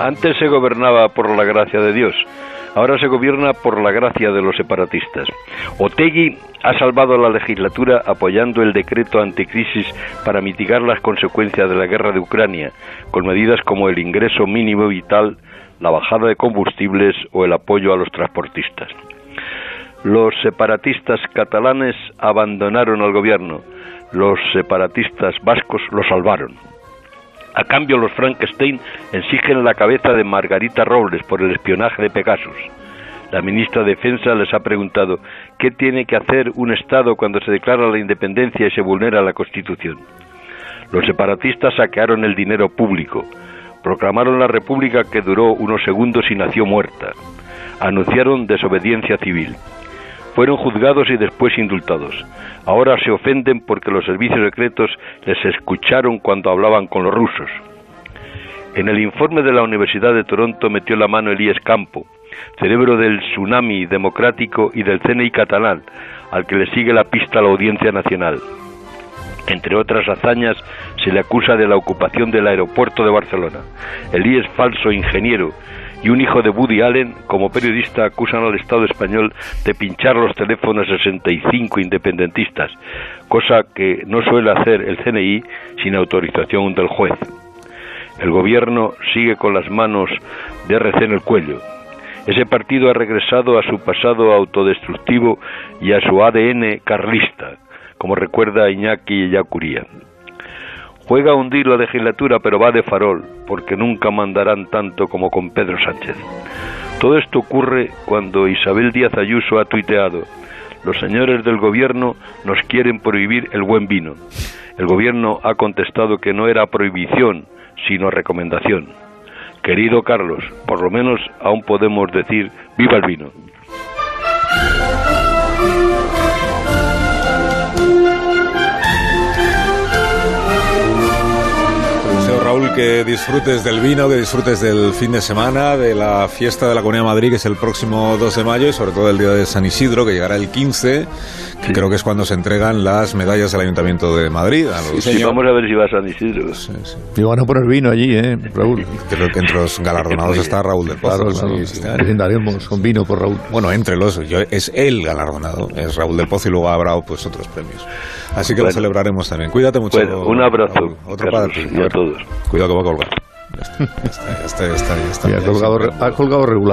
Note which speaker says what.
Speaker 1: Antes se gobernaba por la gracia de Dios. Ahora se gobierna por la gracia de los separatistas. Otegui ha salvado la legislatura apoyando el decreto anticrisis para mitigar las consecuencias de la guerra de Ucrania, con medidas como el ingreso mínimo vital, la bajada de combustibles o el apoyo a los transportistas. Los separatistas catalanes abandonaron al gobierno, los separatistas vascos lo salvaron. A cambio, los Frankenstein exigen la cabeza de Margarita Robles por el espionaje de Pegasus. La ministra de Defensa les ha preguntado qué tiene que hacer un Estado cuando se declara la independencia y se vulnera la Constitución. Los separatistas saquearon el dinero público, proclamaron la República que duró unos segundos y nació muerta, anunciaron desobediencia civil. Fueron juzgados y después indultados. Ahora se ofenden porque los servicios secretos les escucharon cuando hablaban con los rusos. En el informe de la Universidad de Toronto metió la mano Elías Campo, cerebro del tsunami democrático y del CNI catalán, al que le sigue la pista a la Audiencia Nacional. Entre otras hazañas, se le acusa de la ocupación del aeropuerto de Barcelona. Elías falso ingeniero y un hijo de Woody Allen, como periodista, acusan al Estado español de pinchar los teléfonos 65 independentistas, cosa que no suele hacer el CNI sin autorización del juez. El gobierno sigue con las manos de RC en el cuello. Ese partido ha regresado a su pasado autodestructivo y a su ADN carlista, como recuerda Iñaki Yacuría. Juega a hundir la legislatura, pero va de farol, porque nunca mandarán tanto como con Pedro Sánchez. Todo esto ocurre cuando Isabel Díaz Ayuso ha tuiteado, los señores del gobierno nos quieren prohibir el buen vino. El gobierno ha contestado que no era prohibición, sino recomendación. Querido Carlos, por lo menos aún podemos decir viva el vino.
Speaker 2: Que disfrutes del vino, que disfrutes del fin de semana, de la fiesta de la Comunidad de Madrid, que es el próximo 2 de mayo, y sobre todo el día de San Isidro, que llegará el 15, que creo que es cuando se entregan las medallas del Ayuntamiento de Madrid. A
Speaker 1: los... sí, vamos a ver si va a San Isidro. Sí,
Speaker 3: sí. Y van a poner vino allí, ¿eh, Raúl?
Speaker 2: Creo que entre los galardonados está Raúl del Pozo.
Speaker 3: Claro, claro, sí, sí. con vino por Raúl.
Speaker 2: Bueno, entre los, yo, es el galardonado, es Raúl del Pozo y luego habrá pues otros premios. Así que lo celebraremos también. Cuídate mucho.
Speaker 1: Bueno, un abrazo.
Speaker 2: Raúl. Otro para ti.
Speaker 1: Y a todos.
Speaker 2: Cuidado que va a colgar. Ya está, ya está, ya está. Ya está,
Speaker 3: ha, colgado, ha colgado regular.